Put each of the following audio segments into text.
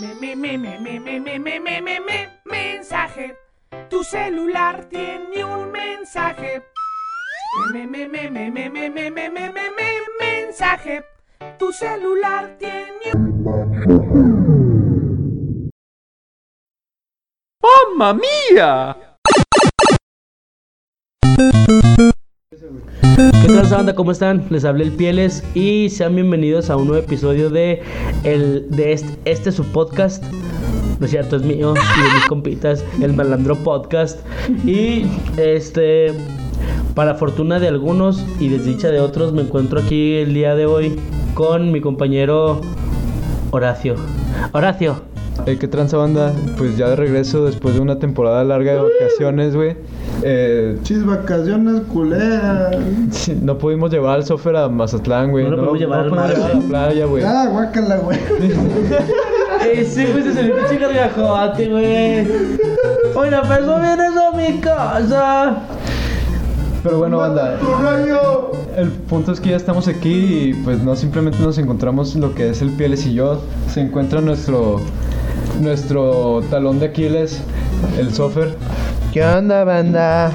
Me, me, me, me, me, me, me, me, me, me, me, mensaje. Tu celular tiene un mensaje. Me, me, me, me, me, me, me, me, me, me, me, me, mensaje. Tu celular tiene un ¡Mamma mía! Tal, banda? ¿Cómo están? Les hablé el Pieles y sean bienvenidos a un nuevo episodio de, el, de este, este su podcast. No es cierto, es mío y de mis compitas, el Malandro Podcast. Y este, para fortuna de algunos y desdicha de otros, me encuentro aquí el día de hoy con mi compañero Horacio. Horacio, Hey, ¿qué tranza banda? Pues ya de regreso después de una temporada larga de vacaciones, güey. Eh, Chis vacaciones culeras. no pudimos llevar al software a Mazatlán, güey. No lo pudimos llevar al mar, llevar a la playa, güey. Ah, guácala, güey. Ese güey se salió pinche gargajote, güey. Oiga, pero eso vienes a mi casa. Pero bueno, banda, ¡Tu rayo! el punto es que ya estamos aquí y pues no simplemente nos encontramos lo que es el Pieles y yo. Se encuentra nuestro, nuestro talón de Aquiles, el software. ¿Qué onda, banda?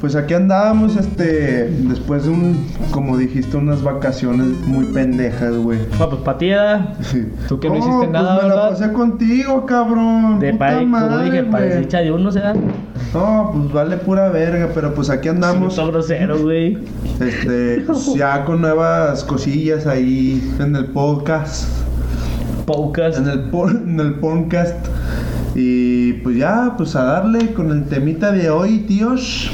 Pues aquí andábamos, este, después de un, como dijiste, unas vacaciones muy pendejas, güey. Ah, pues. Sí. Tú que no hiciste pues nada, me la pasé contigo, cabrón. De Puta padre, como dije, para desdicha de uno, se da. No, pues vale pura verga, pero pues aquí andamos, Todo grosero, güey. este, pues, ya con nuevas cosillas ahí en el podcast. Podcast. en el, en el podcast. Y pues ya, pues a darle con el temita de hoy, tíos.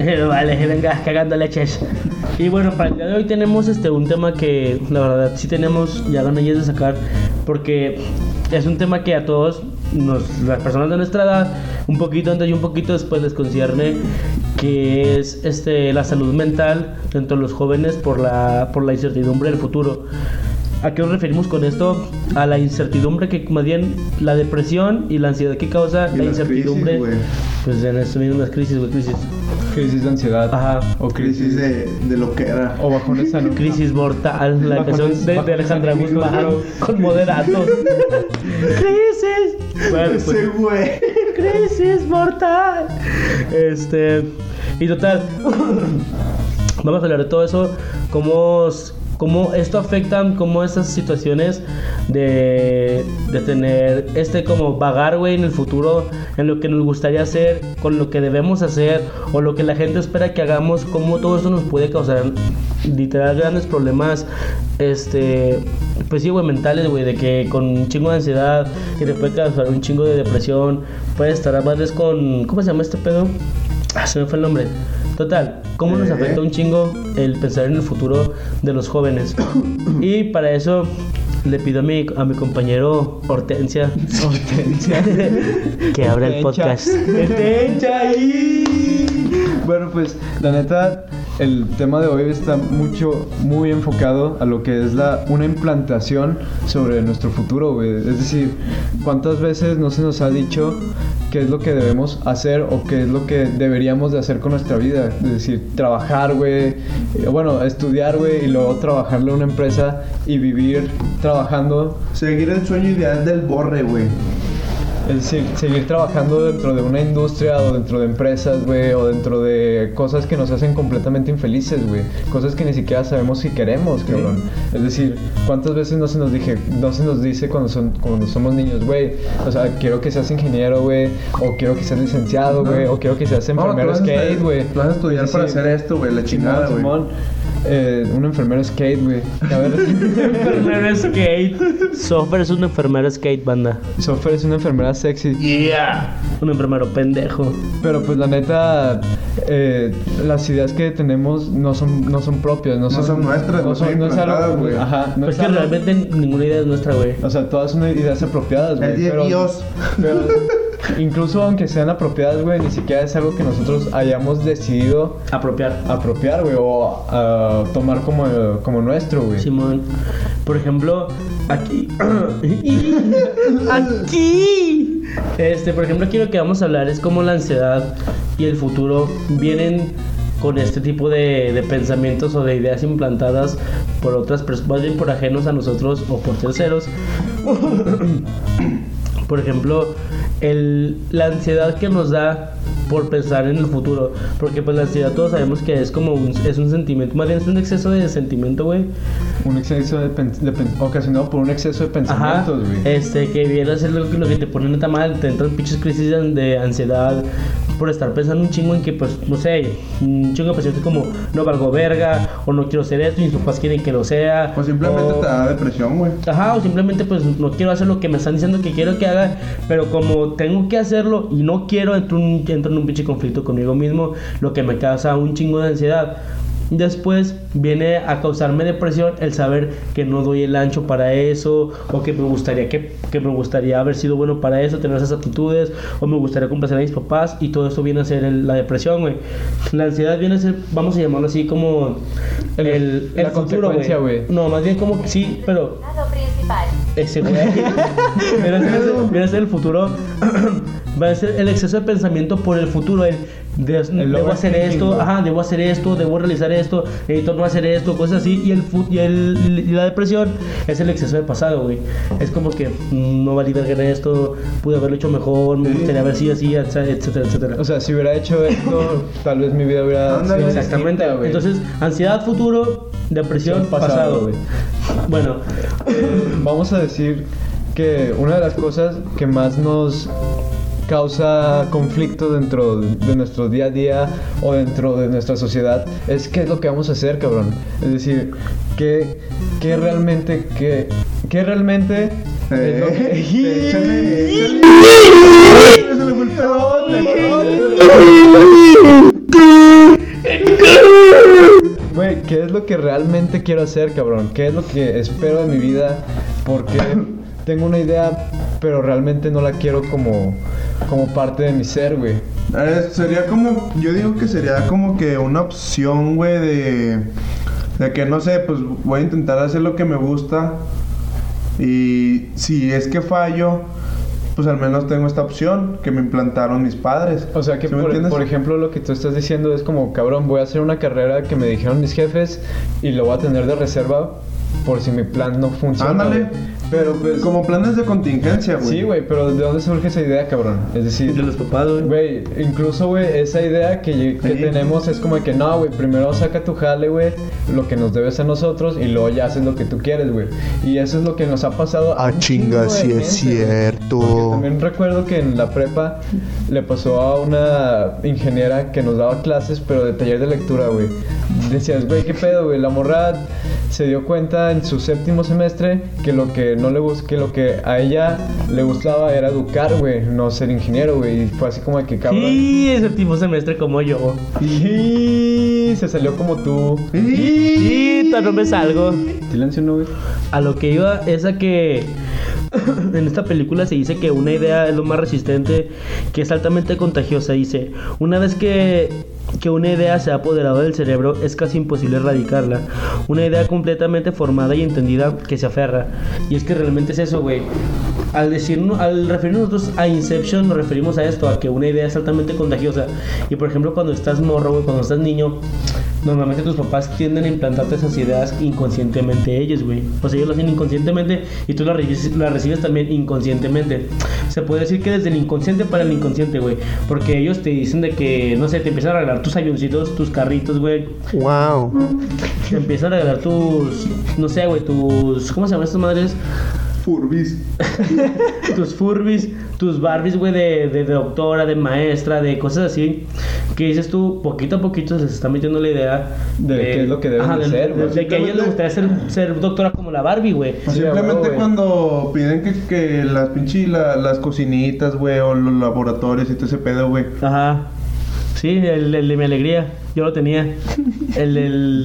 vale, venga, cagando leches. Y bueno, para el día de hoy tenemos este un tema que la verdad sí tenemos ya ganas de sacar porque es un tema que a todos nos, las personas de nuestra edad, un poquito antes y un poquito después les concierne que es este la salud mental dentro de los jóvenes por la por la incertidumbre del futuro. ¿A qué nos referimos con esto? A la incertidumbre que más bien la depresión y la ansiedad que causa Y la incertidumbre. crisis, pues en esto mismo las crisis, güey, crisis. Crisis de ansiedad. Ajá. O Crisis de, de lo que era. O bajones salud. Crisis mortal, la canción de, de Alejandra Guzmán con moderato. crisis. Bueno, pues, Ese güey. crisis mortal. Este, y total, vamos a hablar de todo eso, cómo, cómo esto afecta, cómo estas situaciones de, de tener este como vagar, güey, en el futuro, en lo que nos gustaría hacer, con lo que debemos hacer, o lo que la gente espera que hagamos, cómo todo eso nos puede causar literal grandes problemas, este, pues sí, güey, mentales, güey, de que con un chingo de ansiedad, que te puede causar un chingo de depresión, puedes estar a veces con, ¿cómo se llama este pedo? Ah, se me fue el nombre. Total, ¿cómo nos Eh. afecta un chingo el pensar en el futuro de los jóvenes? y para eso le pido a mi, a mi compañero Hortensia, Hortensia. que abra el podcast. Hortensia ahí. Bueno, pues la neta, el tema de hoy está mucho, muy enfocado a lo que es la, una implantación sobre nuestro futuro, güey. Es decir, ¿cuántas veces no se nos ha dicho qué es lo que debemos hacer o qué es lo que deberíamos de hacer con nuestra vida? Es decir, trabajar, güey, eh, bueno, estudiar, güey, y luego trabajarle a una empresa y vivir trabajando Seguir el sueño ideal del borre, güey. Es decir, seguir trabajando dentro de una industria o dentro de empresas, güey, o dentro de cosas que nos hacen completamente infelices, güey. Cosas que ni siquiera sabemos si queremos, cabrón. Es decir, ¿cuántas veces no se nos dije, no se nos dice cuando son cuando somos niños, güey? O sea, quiero que seas ingeniero, güey, o quiero que seas licenciado, güey, o quiero que seas No, enfermero a skate, güey. tú vas a estudiar Es para hacer esto, güey, la chingada, güey. Eh, un enfermero skate, güey. A ver, Enfermero skate. Software es un enfermero skate, banda. Sofer es una enfermera sexy. Yeah. Un enfermero pendejo. Pero pues la neta, eh, las ideas que tenemos no son, no son propias, no, No son nuestras, no son no es algo- implantadas, güey. Ajá, no pues es que algo- realmente ninguna idea es nuestra, güey. O sea, todas son ideas apropiadas, güey. Es de pero- Dios. pero incluso aunque sean apropiadas, güey, ni siquiera es algo que nosotros hayamos decidido Apropiar. apropiar, güey, o ah, tomar como, como nuestro, güey. Simón. Por ejemplo, aquí. aquí. Este, por ejemplo, aquí lo que vamos a hablar es cómo la ansiedad y el futuro vienen con este tipo de, de pensamientos o de ideas implantadas por otras personas, más bien por ajenos a nosotros o por terceros. por ejemplo, el, la ansiedad que nos da por pensar en el futuro. Porque pues la ansiedad todos sabemos que es como un, es un sentimiento, más bien es un exceso de sentimiento, güey. Un exceso de, de ocasionado por un exceso de pensamientos, güey. Este, que viene a ser lo, que- lo que te pone neta mal, te entran pinches crisis de, ansiedad por estar pensando un chingo en que, pues, no sé, un chingo de pensamientos como no valgo verga, o no quiero ser esto, y mis papás quieren que lo sea. O simplemente o- te da depresión, güey. Ajá, o simplemente pues no quiero hacer lo que me están diciendo que quiero que haga, pero como tengo que hacerlo y no quiero, entro, un- entro en un pinche conflicto conmigo mismo, lo que me causa un chingo de ansiedad. Después viene a causarme depresión el saber que no doy el ancho para eso, o que me gustaría que, que me gustaría haber sido bueno para eso, tener esas aptitudes, o me gustaría complacer a mis papás, y todo eso viene a ser el- la depresión, güey. La ansiedad viene a ser, vamos a llamarlo así como el, el, la futuro, consecuencia, güey. No, más bien como sí, pero ese güey. Viene a ser- viene a ser el futuro. Va a ser el exceso de pensamiento por el futuro. El, de- debo hacer esto, güey. ajá, debo hacer esto, debo realizar esto, necesito no hacer esto, cosas así. Y, el, y, el, y la depresión es el exceso de pasado, güey. Es como que mm, no valí verga en esto, pude haberlo hecho mejor, me gustaría haber sido así, etcétera, etcétera. O sea, si hubiera hecho esto, tal vez mi vida hubiera sido Exactamente. güey. Entonces, ansiedad futuro, depresión Pasado, pasado. güey. Bueno, Vamos a decir que una de las cosas que más nos causa conflicto dentro de nuestro día a día o dentro de nuestra sociedad es qué es lo que vamos a hacer, cabrón. Es decir, qué, qué realmente, qué, qué realmente es lo que... Eh. Güey, ¿qué es lo que realmente quiero hacer, cabrón? ¿Qué es lo que espero de mi vida? Porque tengo una idea, pero realmente no la quiero como, como parte de mi ser, güey. Eh, sería como, yo digo que sería como que una opción, güey, de, de que no sé, pues voy a intentar hacer lo que me gusta y si es que fallo, pues al menos tengo esta opción que me implantaron mis padres. O sea que, ¿Sí por, por ejemplo, lo que tú estás diciendo es como, cabrón, voy a hacer una carrera que me dijeron mis jefes y lo voy a tener de reserva por si mi plan no funciona. Ándale. Pero pues... Como planes de contingencia, güey. Sí, güey, pero ¿de dónde surge esa idea, cabrón? Es decir... de los papás, güey. Güey, incluso, güey, esa idea que, que Sí. tenemos es como de que no, güey, primero saca tu jale, güey, lo que nos debes a nosotros y luego ya haces lo que tú quieres, güey. Y eso es lo que nos ha pasado. a Ah, chinga, sí es gente, güey. cierto. Porque también recuerdo que en la prepa le pasó a una ingeniera que nos daba clases, pero de taller de lectura, güey. Decías, güey, ¿qué pedo, güey? La morra se dio cuenta en su séptimo semestre que lo que no le que lo que a ella le gustaba era educar, güey, no ser ingeniero, güey. Y fue así como de que cabrón. Sí, ese tipo semestre como yo. Y se salió como tú. Y todavía no me salgo. Silencio, no, güey. A lo que iba es a que en esta película se dice que una idea es lo más resistente, que es altamente contagiosa. Dice, una vez que, que una idea se ha apoderado del cerebro, es casi imposible erradicarla. Una idea completamente formada y entendida que se aferra. Y es que realmente es eso, güey. Al, decirnos, al referirnos nosotros a Inception, nos referimos a esto, a que una idea es altamente contagiosa. Y por ejemplo, cuando estás morro, güey, cuando estás niño, normalmente tus papás tienden a implantarte esas ideas inconscientemente ellos, güey. O sea, ellos lo hacen inconscientemente y tú las recibes, las recibes también inconscientemente. Se puede decir que desde el inconsciente para el inconsciente, güey. Porque ellos te dicen de que, no sé, te empiezan a regalar tus avioncitos, tus carritos, güey. Wow. Te empiezan a regalar tus, no sé, güey, tus, ¿cómo se llaman estas madres? Furbis. tus Furbis, tus Barbies, güey, de, de, de doctora, de maestra, de cosas así. Que dices tú, poquito a poquito se les está metiendo la idea De qué es lo que deben de ser, de, güey. de que a ella le gustaría ser, ser doctora como la Barbie, güey. Simplemente cuando piden que, que las pinches la- las cocinitas, güey, o los laboratorios y todo ese pedo, güey. Ajá. Sí, el, el de mi alegría. Yo lo tenía. El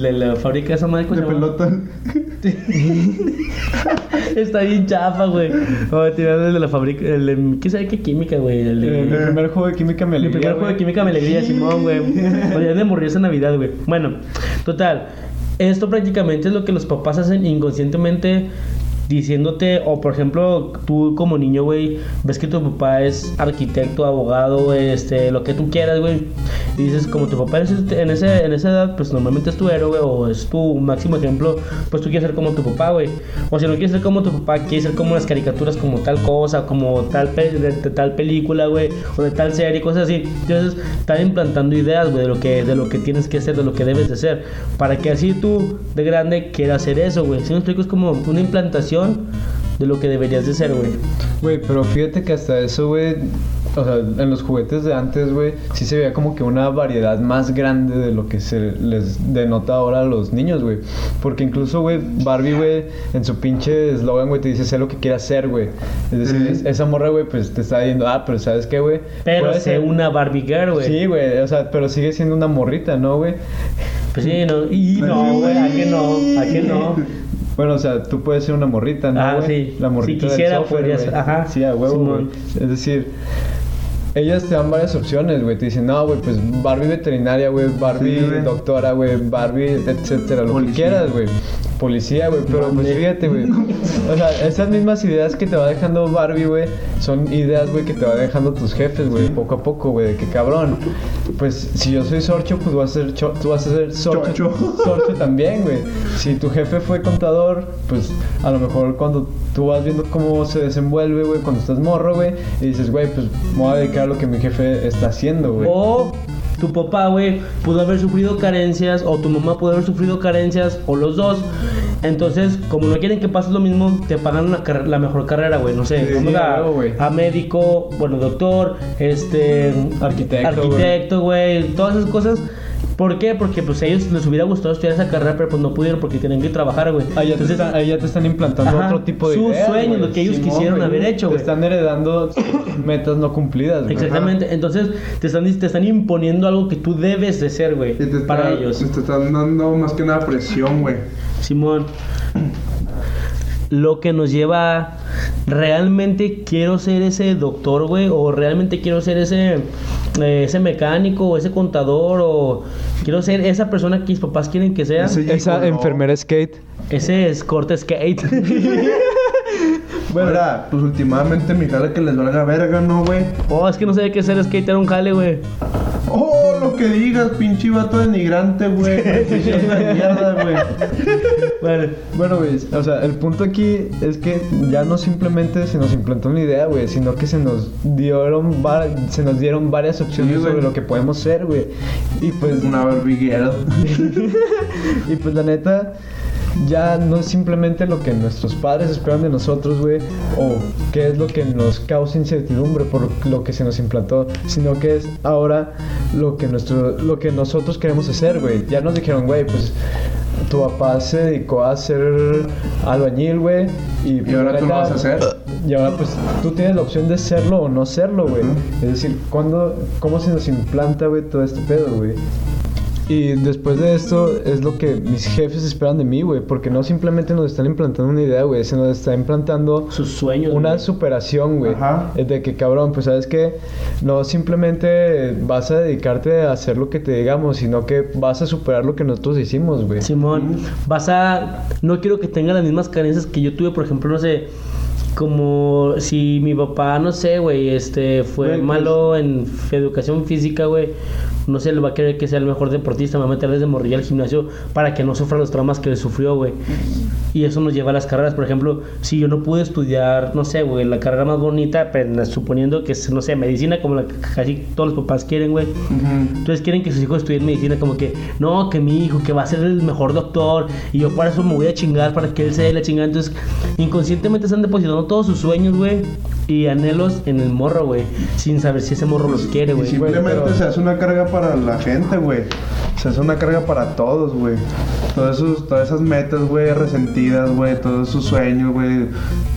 de la fábrica de esa madre. ¿cómo De se Está bien chafa, güey. Vamos a tirar el de la fábrica. El de, ¿Qué sabe qué química, güey? El de, primer juego de química me alegría, primer juego de química me alegría, Simón, güey. Oye, de morir esa Navidad, güey. Bueno, total. Esto prácticamente es lo que los papás hacen inconscientemente diciéndote, o por ejemplo, tú como niño, güey, ves que tu papá es arquitecto, abogado, este, lo que tú quieras, güey. y dices, como tu papá en, ese- en, esa edad, pues normalmente es tu héroe o es tu máximo ejemplo, pues tú quieres ser como tu papá, güey. O si no quieres ser como tu papá, quieres ser como las caricaturas, como tal cosa, como tal, pe- de, tal película, güey, o de tal serie, cosas así. Entonces, están implantando ideas, güey, de lo que de lo que tienes que hacer, de lo que debes de ser, para que así tú de grande quieras hacer eso, güey. Si me explico, es como una implantación de lo que deberías de ser, güey. Güey, pero fíjate que hasta eso, güey, o sea, en los juguetes de antes, güey, sí se veía como que una variedad más grande de lo que se les denota ahora a los niños, güey. Porque incluso, güey, Barbie, güey, en su pinche eslogan, güey, te dice, sé lo que quieras ser, güey. Es decir, Ujú. es- esa morra, güey, pues te está diciendo, ah, pero ¿sabes qué, güey? Pero sé ser- una Barbie girl, güey. Sí, güey, o sea, pero sigue siendo una morrita, ¿no, güey? Pues sí, no. Y no, güey, ¿a qué no? ¿A qué no? Bueno, o sea, tú puedes ser una morrita, ¿no, Ah, sí. La morrita Si del quisiera, software, podría güey. ser. Ajá. Sí, a huevo, güey. Es decir, ellas te dan varias opciones, güey. Te dicen, no, güey, pues Barbie veterinaria, güey, Barbie Sí, doctora, güey, Barbie, etcétera, lo que quieras, güey. Policía, güey, pero pues fíjate, güey. O sea, esas mismas ideas que te va dejando Barbie, güey, son ideas, güey, que te va dejando tus jefes, güey, poco a poco, güey, de que cabrón. Pues si yo soy Sorcho, pues vas a ser cho- tú vas a ser Sorcho. Sorcho también, güey. Si tu jefe fue contador, pues a lo mejor cuando tú vas viendo cómo se desenvuelve, güey, cuando estás morro, güey, y dices, güey, pues me voy a dedicar a lo que mi jefe está haciendo, güey. O tu papá, güey, pudo haber sufrido carencias, o tu mamá pudo haber sufrido carencias, o los dos. Entonces, como no quieren que pases lo mismo, te pagan la, carre- la mejor carrera, güey. No sé, Sí, vamos sí, a médico, bueno, doctor, este, Arquitecto, arquitecto, güey, todas esas cosas. ¿Por qué? Porque pues a ellos les hubiera gustado estudiar esa carrera, pero pues no pudieron porque tienen que trabajar, güey. Ahí ya, te están, ahí ya te están implantando Ajá, otro tipo de sus ideas, sueños, güey. lo que ellos quisieron güey. haber hecho, Te güey. están heredando metas no cumplidas, güey. Exactamente, entonces te están, te están imponiendo algo que tú debes de ser, güey, Y te para está- ellos. Te están dando más que nada presión, güey. Simón, lo que nos lleva a, realmente quiero ser ese doctor, güey, o realmente quiero ser ese eh, ese mecánico o ese contador o quiero ser esa persona que mis papás quieren que sea. Ese- Esa no. enfermera skate. Ese es corte skate. Bueno, Ahora, pues últimamente mi jale que les valga verga, ¿no, güey? oh, es que no sé qué ser skate era un jale, güey. Lo que digas, pinche vato denigrante, güey. Mierda, güey. Bueno, Bueno, güey, o sea, el punto aquí es que ya no simplemente se nos implantó una idea, güey, sino que se nos dieron se nos dieron varias opciones Sí, sobre lo que podemos ser, güey. Y pues Una barbiguera. y pues la neta ya no es simplemente lo que nuestros padres esperan de nosotros, güey, o qué es lo que nos causa incertidumbre por lo que se nos implantó, sino que es ahora lo que nuestro lo que nosotros queremos hacer, güey. Ya nos dijeron, güey, pues tu papá se dedicó a ser albañil, güey, y, ¿Y ahora tú lo vas a hacer? y ahora pues tú tienes la opción de serlo o no serlo, güey. Es decir, ¿cuándo, ¿cómo se nos implanta, güey, todo este pedo, güey? Y después de esto es lo que mis jefes esperan de mí, güey, porque no simplemente nos están implantando una idea, güey, se nos está implantando sus sueños. una superación, güey. Ajá. Es de que, cabrón, pues sabes que no simplemente vas a dedicarte a hacer lo que te digamos, sino que vas a superar lo que nosotros hicimos, güey. Simón, vas a. No quiero que tenga las mismas carencias que yo tuve, por ejemplo, no sé. Como si mi papá, no sé, güey, este, fue Güey, pues- malo en educación física, güey. No sé, le va a querer que sea el mejor deportista, me va a meter desde morrilla al gimnasio para que no sufra los traumas que le sufrió, güey. Y eso nos lleva a las carreras. Por ejemplo, si yo no pude estudiar, no sé, güey, la carrera más bonita, pero suponiendo que es, no sé, medicina, como la que casi todos los papás quieren, güey. Entonces quieren que sus hijos estudien medicina, como que, no, que mi hijo, que va a ser el mejor doctor, y yo para eso me voy a chingar, para que él sea la chingada. Entonces, inconscientemente están depositando todos sus sueños, güey, y anhelos en el morro, güey, sin saber si ese morro los quiere, güey. simplemente pero- se hace una carga para la gente, güey. Se hace una carga para todos, güey. Todas esas metas, güey, resentidas, güey. Todos esos sueños, güey,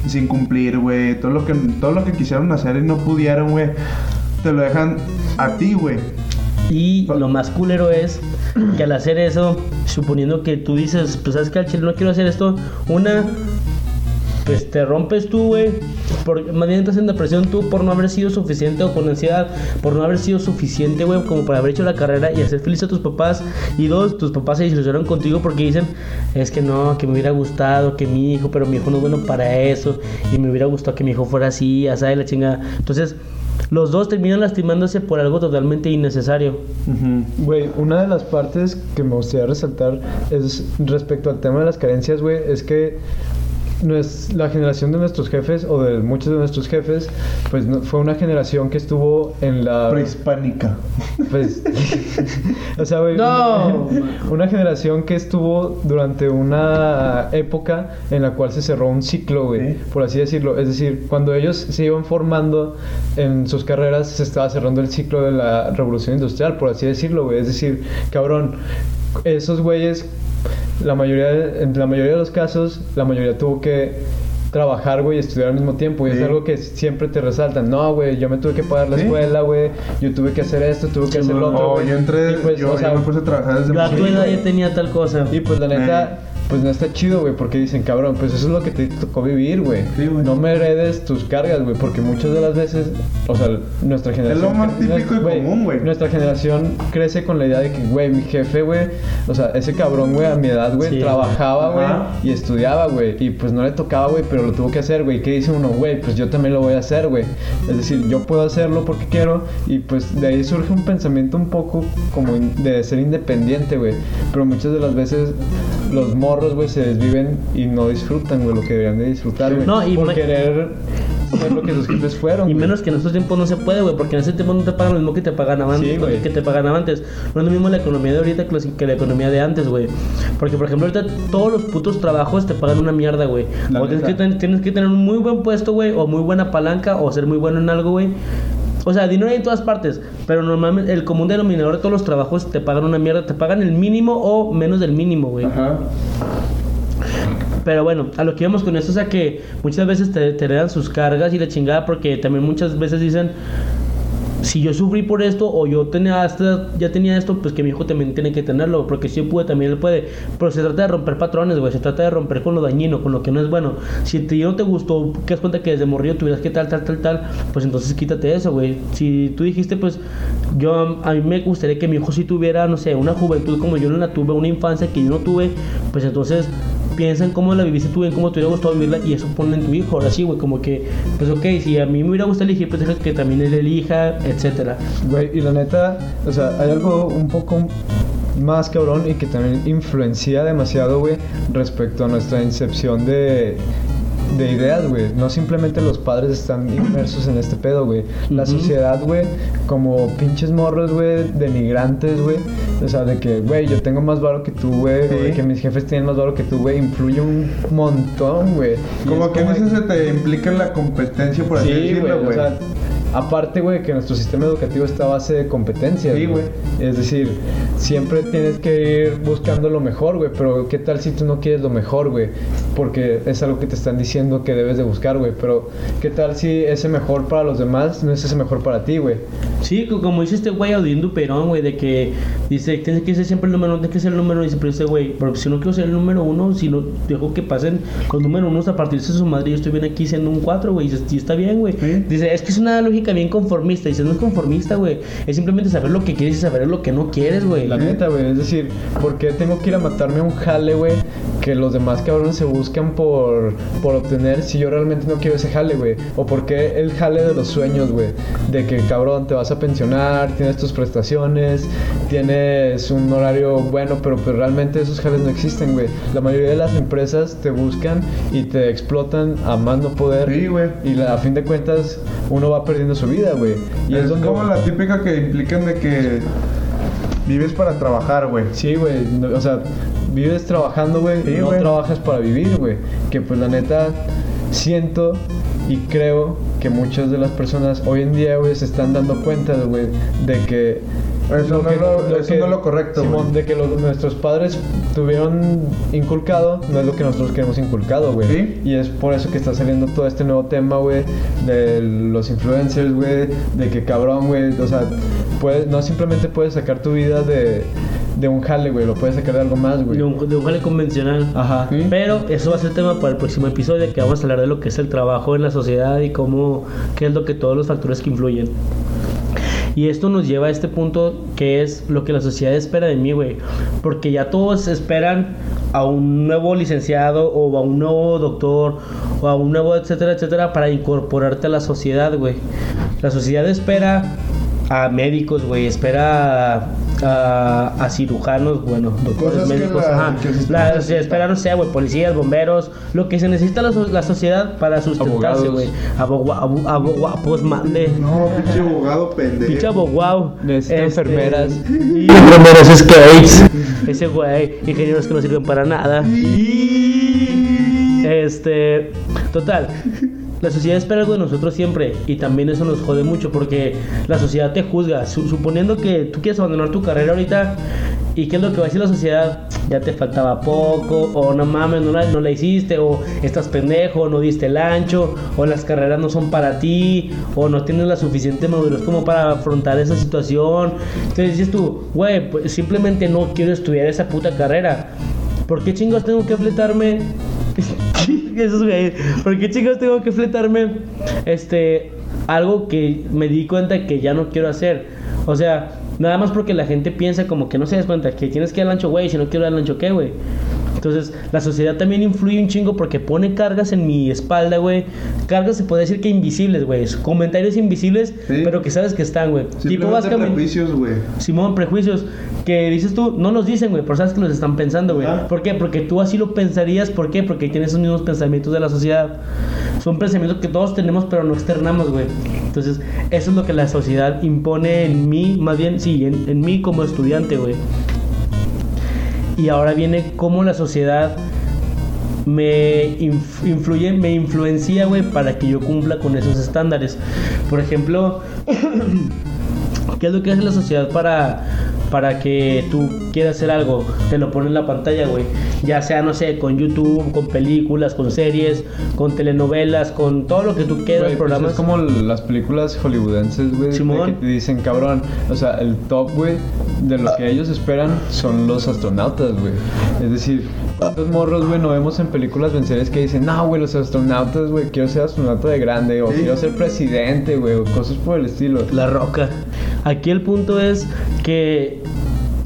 sin cumplir, güey. Todo lo que, todo lo que quisieron hacer y no pudieron, güey. Te lo dejan a ti, güey. Y lo más culero es que al hacer eso, suponiendo que tú dices, pues sabes que al chile no quiero hacer esto, una, pues te rompes tú, güey. Más bien entras en depresión tú por no haber sido suficiente o con ansiedad, por no haber sido suficiente, güey, como para haber hecho la carrera y hacer feliz a tus papás. Y dos, tus papás se desilusionan contigo porque dicen, es que no, que me hubiera gustado, que mi hijo, pero mi hijo no es bueno para eso. Y me hubiera gustado que mi hijo fuera así, así, la chingada. Entonces, los dos terminan lastimándose por algo totalmente innecesario. Güey, una de las partes que me gustaría resaltar es respecto al tema de las carencias, güey, es que la generación de nuestros jefes o de muchos de nuestros jefes, pues no- fue una generación que estuvo en la... Prehispánica. Pues, o sea, güey, No. una, una generación que estuvo durante una época en la cual se cerró un ciclo, güey, Sí. por así decirlo. Es decir, cuando ellos se iban formando en sus carreras, se estaba cerrando el ciclo de la revolución industrial, por así decirlo, güey. Es decir, cabrón, esos güeyes, la mayoría, de- en la mayoría de los casos, la mayoría tuvo que trabajar, güey, y estudiar al mismo tiempo. Y Sí. es algo que siempre te resaltan. No, güey, yo me tuve que pagar la Sí. escuela, güey. Yo tuve que hacer esto, tuve que Sí, hacer lo otro. Güey. yo entré, Y pues, yo, o sea, yo me puse a trabajar desde Yo a tu morrillo, edad ya tenía tal cosa. y pues la neta, Eh. Pues no está chido, güey, porque dicen, cabrón, pues eso es lo que te tocó vivir, güey. Sí, güey. no me heredes tus cargas, güey, porque muchas de las veces, o sea, nuestra generación... lo más típico y común, güey. Nuestra generación crece con la idea de que, güey, mi jefe, güey, o sea, ese cabrón, güey, a mi edad, güey, Sí. trabajaba, güey, y estudiaba, güey, y pues no le tocaba, güey, pero lo tuvo que hacer, güey. ¿Qué dice uno, güey? Pues yo también lo voy a hacer, güey. Es decir, yo puedo hacerlo porque quiero, y pues de ahí surge un pensamiento un poco como de ser independiente, güey. Pero muchas de las veces los morros, güey, se desviven y no disfrutan, güey, lo que deberían de disfrutar, güey. No, y por me- querer ser lo que sus jefes fueron. Y güey. menos que en estos tiempos no se puede, güey, porque en ese tiempo no te pagan lo mismo que te pagaban antes. Sí, que te pagaban antes. No es lo mismo la economía de ahorita que la- que la economía de antes, güey. Porque, por ejemplo, ahorita todos los putos trabajos te pagan una mierda, güey. O tienes que, ten- tienes que tener un muy buen puesto, güey, o muy buena palanca, o ser muy bueno en algo, güey. O sea, dinero hay en todas partes, pero normalmente el común denominador de todos los trabajos te pagan una mierda, te pagan el mínimo o menos del mínimo, güey. Ajá. Pero bueno, a lo que íbamos con esto es a que muchas veces te, te heredan sus cargas y la chingada porque también muchas veces dicen, si yo sufrí por esto o yo tenía hasta, ya tenía esto, pues que mi hijo también tiene que tenerlo, porque si yo pude, también él puede. Pero se trata de romper patrones, güey, se trata de romper con lo dañino, con lo que no es bueno. Si te, no te gustó, que das cuenta que desde morrillo tuvieras que tal, tal, tal, tal, pues entonces quítate eso, güey. Si tú dijiste, pues yo, a mí me gustaría que mi hijo sí tuviera, no sé, una juventud como yo no la tuve, una infancia que yo no tuve, pues entonces piensa en cómo la viviste tú, en cómo te hubiera gustado vivirla y eso ponle en tu hijo. Ahora sí, güey, como que, pues ok, si a mí me hubiera gustado elegir, pues deja que también él elija, etcétera. Güey, y la neta, o sea, hay algo un poco más cabrón y que también influencia demasiado, güey, respecto a nuestra incepción de, de ideas, güey. No simplemente los padres están inmersos en este pedo, güey. La Ujú. sociedad, güey, como pinches morros, güey, denigrantes, güey. O sea, de que, güey, yo tengo más varo que tú, güey, Sí. que mis jefes tienen más varo que tú, güey, influye un montón, güey. Como que en ese se te implica en la competencia, por así Sí, decirlo, güey. O sea, aparte, güey, que nuestro sistema educativo está a base de competencias. Sí, güey. Es decir, siempre tienes que ir buscando lo mejor, güey. Pero ¿qué tal si tú no quieres lo mejor, güey? Porque es algo que te están diciendo que debes de buscar, güey. Pero ¿qué tal si ese mejor para los demás no es ese mejor para ti, güey? Sí, co- como dice este güey Audín Duperón, güey, de que dice, tienes que ser siempre el número uno, tienes que ser el número uno, dice, pero dice, güey, pero si no quiero ser el número uno, si no dejo que pasen los número unos a partir de su madre, yo estoy bien aquí siendo un cuatro, güey, y está bien, güey. Dice, es que es una lógica bien conformista, dice, no es conformista, güey, es simplemente saber lo que quieres y saber lo que no quieres, güey. La neta, güey. Es decir, ¿por qué tengo que ir a matarme a un jale, güey? Que los demás cabrones se buscan por, por obtener si yo realmente no quiero ese jale, güey. O por qué el jale de los sueños, güey. De que, cabrón, te vas a pensionar, tienes tus prestaciones, tienes un horario bueno, pero pues realmente esos jales no existen, güey. La mayoría de las empresas te buscan y te explotan a más no poder. Sí, güey. Y la- a fin de cuentas, uno va perdiendo su vida, güey. Y es es donde... como la típica que implican de que vives para trabajar, güey. Sí, güey. no- o sea, vives trabajando, güey. Sí, no güey. trabajas para vivir, güey. Que pues la neta siento y creo que muchas de las personas hoy en día, güey, se están dando cuenta, güey, de que Eso no es lo- eso no es lo correcto, Simón, de que lo- nuestros padres tuvieron inculcado, no es lo que nosotros queremos inculcado, güey. Sí. Y es por eso que está saliendo todo este nuevo tema, güey, de los influencers, güey, de que cabrón, güey, o sea, puedes, no simplemente puedes sacar tu vida de, de un jale, güey, lo puedes sacar de algo más, güey. De un, de un jale convencional. Ajá. Sí. Pero eso va a ser tema para el próximo episodio, que vamos a hablar de lo que es el trabajo en la sociedad y cómo, qué es lo que todos los factores que influyen. Y esto nos lleva a este punto que es lo que la sociedad espera de mí, güey. Porque ya todos esperan a un nuevo licenciado o a un nuevo doctor o a un nuevo etcétera, etcétera, para incorporarte a la sociedad, güey. La sociedad espera a médicos, güey, espera a, cirujanos, bueno, doctores Cosas que médicos, la- ajá. que el sistema La necesita. sociedad espera, no sé, güey, policías, bomberos, lo que se necesita la, so- la sociedad para sustentarse, Abogados. güey. Abogua- abu- Aboguapos, mande. No, pinche abogado pendejo. Pinche abogado. Necesita enfermeras. Y enfermeras skates. Ese güey. Ingenieros que no sirven para nada. Este. Total. La sociedad espera algo de nosotros siempre y también eso nos jode mucho porque la sociedad te juzga. Su- suponiendo que tú quieres abandonar tu carrera ahorita y qué es lo que va a decir la sociedad, ya te faltaba poco o no mames, no la, no la hiciste o estás pendejo, no diste el ancho o las carreras no son para ti o no tienes la suficiente madurez como para afrontar esa situación. Entonces dices tú, güey, pues simplemente no quiero estudiar esa puta carrera. ¿Por qué chingos tengo que fletarme? Esos güeyes. ¿Por qué chingos tengo que fletarme? Este. Algo que me di cuenta que ya no quiero hacer. O sea, nada más porque la gente piensa como que no se das cuenta que tienes que ir al ancho, güey. Si no quiero ir al ancho, ¿qué, güey? Entonces, la sociedad también influye un chingo porque pone cargas en mi espalda, güey. Cargas se puede decir que invisibles, güey. Comentarios invisibles, Sí. pero que sabes que están, güey. Tipo vas prejuicios, güey. Simón, prejuicios que dices tú, no los dicen, güey, pero sabes que los están pensando, güey. ¿Por qué? Porque tú así lo pensarías, ¿por qué? Porque tienes esos mismos pensamientos de la sociedad. Son pensamientos que todos tenemos, pero no externamos, güey. Entonces, eso es lo que la sociedad impone en mí, más bien, sí, en, en mí como estudiante, güey. Y ahora viene cómo la sociedad me inf- influye, me influencia, güey, para que yo cumpla con esos estándares. Por ejemplo, ¿qué es lo que hace la sociedad para, para que tú quieras hacer algo? Te lo pone en la pantalla, güey. Ya sea, no sé, con YouTube, con películas, con series, con telenovelas, con todo lo que tú quieras, pues programas. es como las películas hollywoodenses, güey. Que te dicen, cabrón. O sea, el top, güey, de lo que ellos esperan son los astronautas, güey. Es decir, ¿cuántos morros, güey, no vemos en películas o en series que dicen, no, güey, los astronautas, güey, quiero ser astronauta de grande, o Sí. quiero ser presidente, güey, o cosas por el estilo. La roca. Aquí el punto es que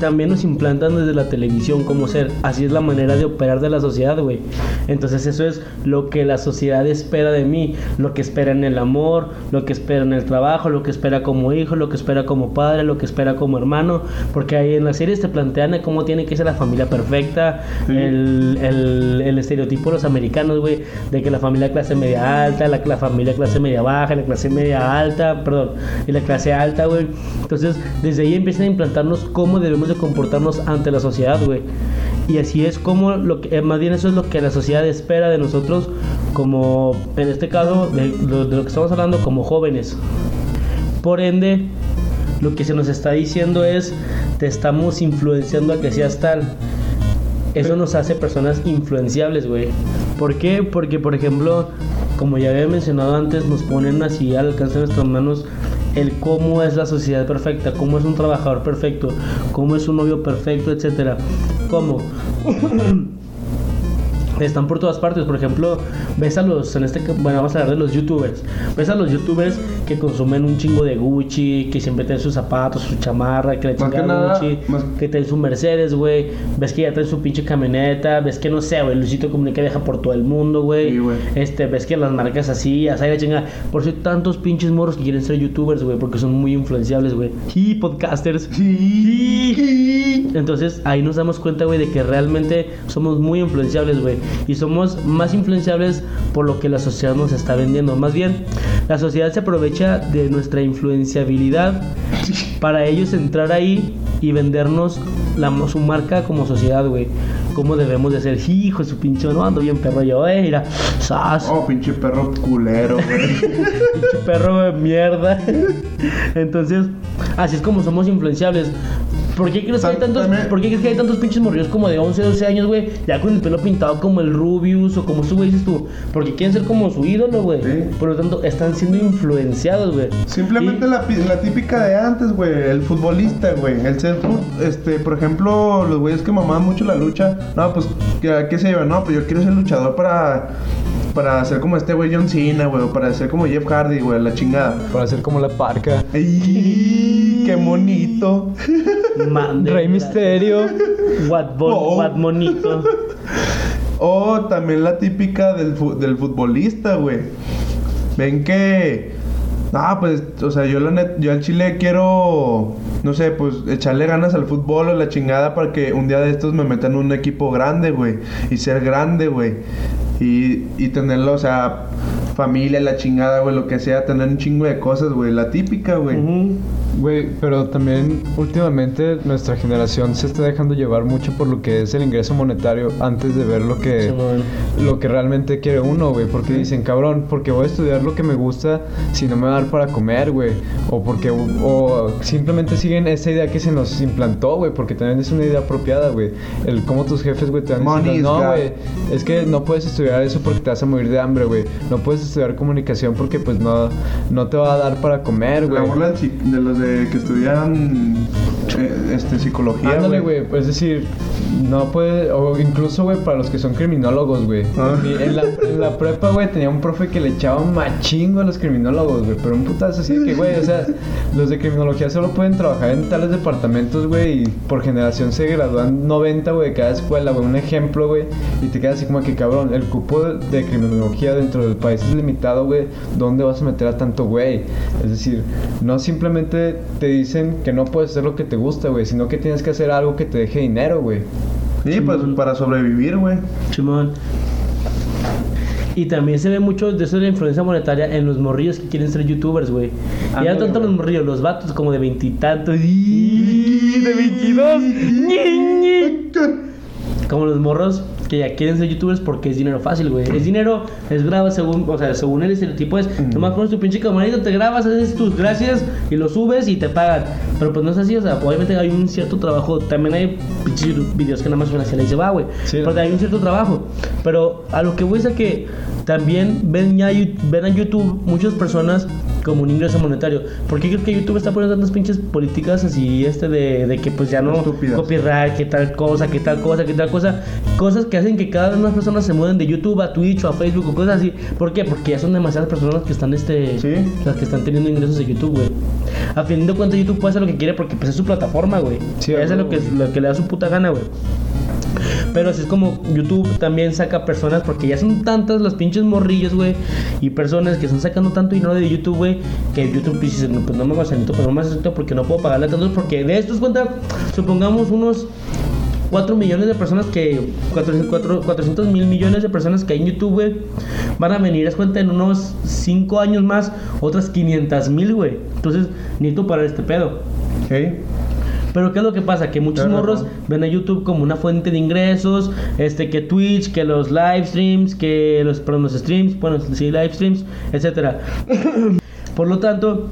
también nos implantan desde la televisión como ser. Así es la manera de operar de la sociedad, güey. Entonces eso es lo que la sociedad espera de mí. Lo que espera en el amor, lo que espera en el trabajo, lo que espera como hijo, lo que espera como padre, lo que espera como hermano. Porque ahí en las series te plantean cómo tiene que ser la familia perfecta. Sí. El, el, el estereotipo de los americanos, güey. De que la familia clase media alta, la, la familia clase media baja, la clase media alta, perdón, y la clase alta, güey. Entonces, desde ahí empiezan a implantarnos cómo debemos de comportarnos ante la sociedad, güey. Y así es como, lo que, eh, más bien eso es lo que la sociedad espera de nosotros, como en este caso, de, lo- de lo que estamos hablando, como jóvenes. Por ende, lo que se nos está diciendo es, te estamos influenciando a que seas tal. Eso nos hace personas influenciables, güey. ¿Por qué? Porque, por ejemplo, como ya había mencionado antes, nos ponen así al alcance de nuestras manos el cómo es la sociedad perfecta, cómo es un trabajador perfecto, cómo es un novio perfecto, etcétera. ¿Cómo? están por todas partes. Por ejemplo, ves a los, en este, bueno, vamos a hablar de los youtubers. Ves a los youtubers que consumen un chingo de Gucci, que siempre traen sus zapatos, su chamarra, que le que chingan nada, Gucci, más- que traen su Mercedes, güey. Ves que ya traen su pinche camioneta, ves que no sé, güey, Luisito Comunica viaja por todo el mundo, güey. Sí. Este, ves que las marcas así, así la chinga. Por hay tantos pinches morros que quieren ser youtubers, güey, porque son muy influenciables, güey. Y podcasters. Sí. Entonces ahí nos damos cuenta, güey, de que realmente somos muy influenciables, güey. Y somos más influenciables por lo que la sociedad nos está vendiendo. Más bien, la sociedad se aprovecha de nuestra influenciabilidad para ellos entrar ahí y vendernos la, su marca como sociedad, güey. Cómo debemos de ser. Hijo de su pinche, no ando bien perro yo, eh. Mira, sas. Oh, pinche perro culero, güey. Pinche perro de mierda. Entonces, así es como somos influenciables. ¿Por qué crees que hay tantos, También- ¿por qué crees que hay tantos pinches morrillos como de 11, 12 años, güey? Ya con el pelo pintado como el Rubius o como su güey dices tú. Porque quieren ser como su ídolo, güey. Sí. Por lo tanto, están siendo influenciados, güey. Simplemente Y- la, pi- la típica de antes, güey. El futbolista, güey. El ser, este, por ejemplo, los güeyes que mamaban mucho la lucha. No, pues, ¿qué, qué se lleva? No, pues yo quiero ser luchador para. Para ser como este güey John Cena, güey. O para ser como Jeff Hardy, güey. La chingada. Para ser como la parca. ¡Ay! ¡Qué! Man, de Rey. Misterio. What, bon- Oh. what monito. O también la típica del, fu- del futbolista, güey. Ven que Ah, pues, o sea, yo la net, yo al Chile quiero, no sé, pues echarle ganas al fútbol o la chingada para que un día de estos me metan en un equipo grande, güey. Y ser grande, güey. Y, y tenerlo, o sea, familia, la chingada, güey, lo que sea, tener un chingo de cosas, güey. La típica, güey. Güey, pero también últimamente nuestra generación se está dejando llevar mucho por lo que es el ingreso monetario antes de ver lo que, lo que realmente quiere uno, güey. Porque dicen, cabrón, porque voy a estudiar lo que me gusta si no me va a dar para comer, güey. O porque, o simplemente siguen esa idea que se nos implantó, güey. Porque también es una idea apropiada, güey. El cómo tus jefes, güey, te van diciendo, no, God". güey, es que no puedes estudiar eso porque te vas a morir de hambre, güey. No puedes estudiar comunicación porque, pues, no, no te va a dar para comer, La güey. burla del psi- de los de que estudian eh, este, psicología, Ándale, güey. güey, pues, es decir, no puede, o incluso, güey, para los que son criminólogos, güey. Ah. En, la, en la prepa, güey, tenía un profe que le echaba un machingo a los criminólogos, güey, pero un putazo así de que, güey, o sea, los de criminología solo pueden trabajar en tales departamentos, güey, y por generación se gradúan 90, güey, de cada escuela, güey, un ejemplo, güey, y te quedas así como que, cabrón, el cupo de, de criminología dentro del país es limitado, güey, ¿dónde vas a meter a tanto, güey? Es decir, no simplemente te dicen que no puedes hacer lo que te gusta, güey, sino que tienes que hacer algo que te deje dinero, güey. Sí, pues para sobrevivir, güey. Simón. Y también se ve mucho de eso de la influencia monetaria en los morrillos que quieren ser youtubers, güey. Y ya tanto los morrillos, los vatos como de veintitantos. De veintidós. Como los morros que ya quieren ser youtubers porque es dinero fácil, güey. Es dinero, es grabas según, o sea, según el estereotipo es, nomás pones tu pinche camarita, te grabas, haces tus gracias y lo subes y te pagan. Pero pues no es así, o sea, obviamente hay un cierto trabajo. También hay pinches videos que nada más son así, y se va, güey. Sí, porque hay un cierto trabajo. Pero a lo que voy es a que también ven ya ven a YouTube muchas personas como un ingreso monetario. ¿Por qué creo que YouTube está poniendo tantas pinches políticas así este de, de que pues ya no Estúpidas. copyright, que tal cosa, que tal cosa, que tal cosa? Cosas que hacen que cada vez más personas se mueven de YouTube a Twitch o a Facebook o cosas así. ¿Por qué? Porque ya son demasiadas personas las que están este Sí. las que están teniendo ingresos de YouTube, güey. A fin de cuentas YouTube puede hacer lo que quiere porque pues es su plataforma, güey. Sí, es lo que, lo que le da su puta gana, güey. Pero así es como YouTube también saca personas, porque ya son tantas los pinches morrillos, güey, y personas que están sacando tanto dinero de YouTube, güey, que YouTube dice, no, pues no me necesito, pero no me necesito porque no puedo pagarle a tantos, porque de estos cuenta, supongamos unos 4 millones de personas que, 400 mil millones de personas que hay en YouTube, güey, van a venir, es cuenta, en unos 5 años más, otras 500 mil, güey. Entonces, necesito parar este pedo. Ok. Pero ¿qué es lo que pasa? Que muchos morros ven a YouTube como una fuente de ingresos, este que Twitch, que los live streams, que los, perdón, los streams, bueno, sí, live streams, etcétera. Por lo tanto,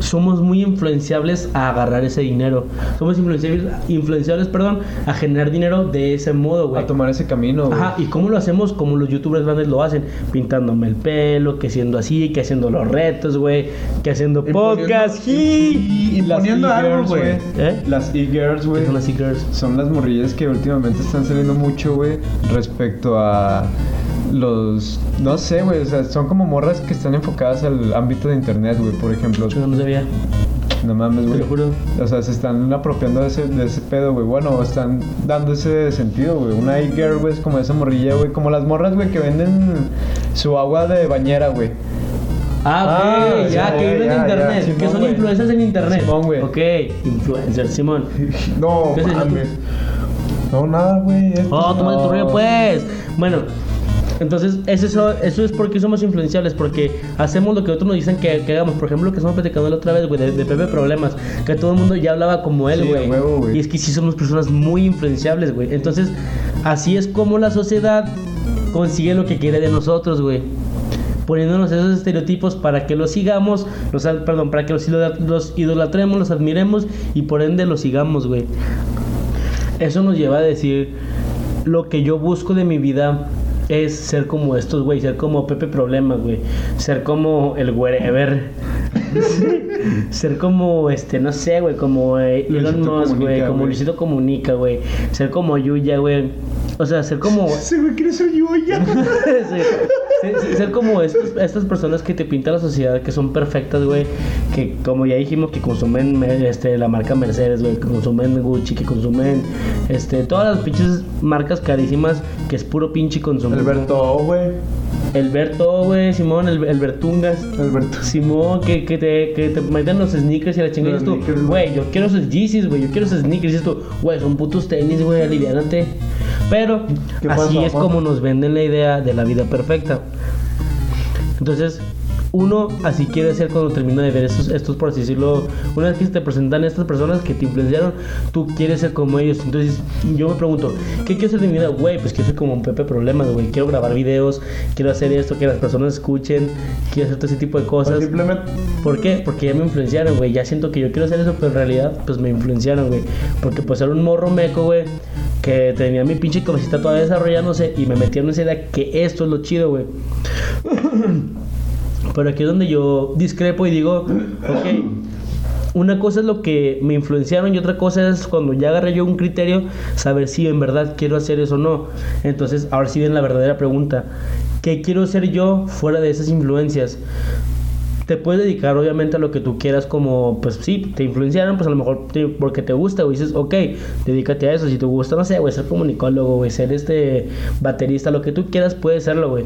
somos muy influenciables a agarrar ese dinero. Somos influenciables, influenciables, perdón, a generar dinero de ese modo, güey. A tomar ese camino, güey. Ajá, ¿y cómo lo hacemos? Como los youtubers grandes lo hacen, pintándome el pelo, que siendo así, que haciendo los retos, güey, que haciendo Y podcast, y, Las poniendo algo, e-girls, güey. ¿Eh? Las e-girls, güey. son así girls. Son las morrillas que últimamente están saliendo mucho, güey, respecto a los... No sé, güey, o sea, son como morras que están enfocadas al ámbito de internet, güey, por ejemplo. Yo no sabía, No mames, te güey. lo juro. O sea, se están apropiando de ese, de ese pedo, güey. Bueno, están dando ese sentido, güey. Una e-girl, güey, es como esa morrilla, güey. Como las morras, güey, que venden su agua de bañera, güey. Ah, ok, Ah, ya, ya, que viven en internet, ya. que son influencers en internet. Simón, güey. Ok, influencers, Simón. No, mames. No, nada, güey. Oh, toma No. tu rollo, pues. Bueno, entonces eso, eso, eso es porque somos influenciables, porque hacemos lo que otros nos dicen que, que hagamos. Por ejemplo, lo que estamos platicando la otra vez, güey, de, de Pepe Problemas, que todo el mundo ya hablaba como él, güey. y es que sí somos personas muy influenciables, güey. Entonces, así es como la sociedad consigue lo que quiere de nosotros, güey. Poniéndonos esos estereotipos para que los sigamos, los, perdón, para que los, los idolatremos, los admiremos y por ende los sigamos, güey. Eso nos lleva a decir lo que yo busco de mi vida es ser como estos, güey, ser como Pepe Problemas, güey, ser como el wherever, ser como, este, no sé, güey, como eh, Elon Musk, güey, como. Luisito Comunica, güey, ser como Yuya, güey, o sea, ser como... Ese güey quiere ser yo ya. Sí. Ser, como estos- estas personas que te pinta la sociedad, que son perfectas, güey, que como ya dijimos, que consumen me- este, la marca Mercedes, güey, que consumen Gucci, que consumen este, todas las pinches marcas carísimas, que es puro pinche consumo. Alberto, güey. todo, güey, Simón, el, el ver tungas. Alberto. Simón, que, que, te, que te meten los sneakers y la chingada. Dices tú, güey, yo quiero esos Yeezys, güey, yo quiero esos sneakers. Y dices tú, güey, son putos tenis, güey, aliviánate. Pero ¿Qué así pasa, es papá? como nos venden la idea de la vida perfecta. Entonces, uno así quiere ser cuando termina de ver estos, estos, por así decirlo, una vez que se te presentan estas personas que te influenciaron, tú quieres ser como ellos. Entonces, yo me pregunto, ¿qué quiero ser de mi vida? Güey, pues quiero ser como un Pepe Problemas, güey. Quiero grabar videos, quiero hacer esto, que las personas escuchen, quiero hacer todo ese tipo de O cosas. simplemente, ¿Por qué? Porque ya me influenciaron, güey. Ya siento que yo quiero hacer eso, pero en realidad, pues me influenciaron, güey. Porque pues era un morro meco, güey, que tenía mi pinche cabecita todavía desarrollándose y me metieron en esa idea que esto es lo chido, güey. Pero aquí es donde yo discrepo y digo, ok, una cosa es lo que me influenciaron y otra cosa es cuando ya agarré yo un criterio, saber si en verdad quiero hacer eso o no. Entonces, ahora sí viene la verdadera pregunta. ¿Qué quiero ser yo fuera de esas influencias? Te puedes dedicar obviamente a lo que tú quieras como pues sí te influenciaron pues a lo mejor porque te gusta güey dices ok dedícate a eso. Si te gusta no sé güey ser comunicólogo güey ser este baterista lo que tú quieras puedes serlo güey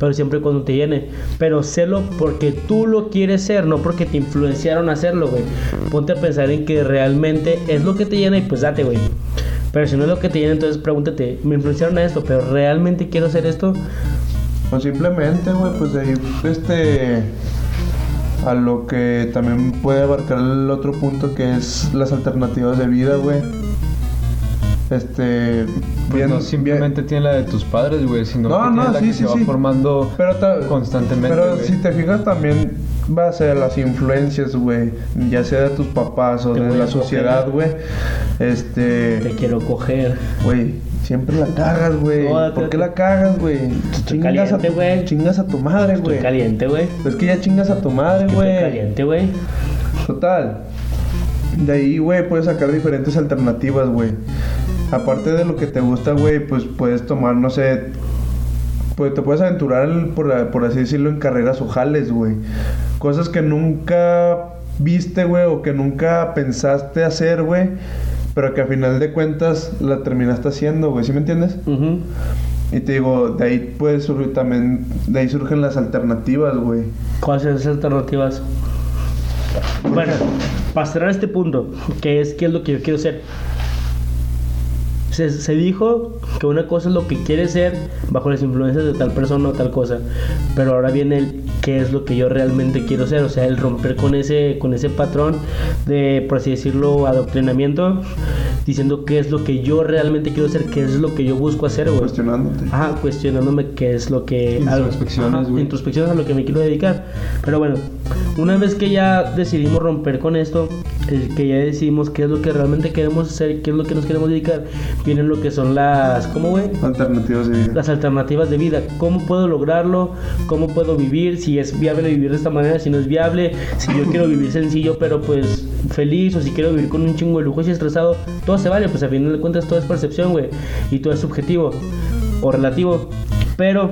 pero siempre cuando te llene. Pero sélo porque tú lo quieres ser no porque te influenciaron a hacerlo güey. Ponte a pensar en que realmente es lo que te llena y pues date güey. Pero si no es lo que te llena entonces pregúntate me influenciaron a esto pero realmente quiero hacer esto o simplemente, güey, pues de ahí, este. A lo que también puede abarcar el otro punto que es las alternativas de vida, güey. Este. Pues bien- no simplemente tiene la de tus padres, güey, sino No, que tiene no, la sí, que sí, se va sí. formando Pero ta- constantemente, Pero si te fijas también va a ser las influencias, güey, ya sea de tus papás o Te de la sociedad, güey. te Este, quiero coger güey, siempre la cagas, güey. No, ¿Por qué la cagas, güey? Chingas a tu, güey. chingas a tu madre, estoy güey. caliente güey Es que ya chingas a tu madre, Estoy güey. caliente, güey. Total. De ahí, güey, puedes sacar diferentes alternativas, güey. Aparte de lo que te gusta, güey, pues puedes tomar, no sé, pues te puedes aventurar, en- por, por así decirlo, en carreras o jales, güey. Cosas que nunca viste, güey, o que nunca pensaste hacer, güey, pero que a final de cuentas la terminaste haciendo, güey, ¿sí me entiendes? Y te digo, de ahí puede surgir también, de ahí surgen las alternativas, güey. ¿Cuáles son las alternativas? Bueno, para cerrar este punto, que es qué es lo que yo quiero ser. Se, se dijo que una cosa es lo que quiere ser bajo las influencias de tal persona o tal cosa, pero ahora viene el qué es lo que yo realmente quiero ser, o sea, el romper con ese con ese patrón de, por así decirlo, adoctrinamiento, diciendo qué es lo que yo realmente quiero ser, qué es lo que yo busco hacer, güey. Cuestionándote. Ajá, cuestionándome qué es lo que... Introspecciones, güey. Introspecciones a lo que me quiero dedicar. Pero bueno, una vez que ya decidimos romper con esto, eh, que ya decidimos qué es lo que realmente queremos hacer, qué es lo que nos queremos dedicar, vienen lo que son las... ¿Cómo, güey? Alternativas de vida. Las alternativas de vida. ¿Cómo puedo lograrlo? ¿Cómo puedo vivir? Si es viable vivir de esta manera, si no es viable. Si yo quiero vivir sencillo, pero pues feliz. O si quiero vivir con un chingo de lujos y estresado. Todo se vale. Pues a fin de cuentas todo es percepción, güey. Y todo es subjetivo. O relativo. Pero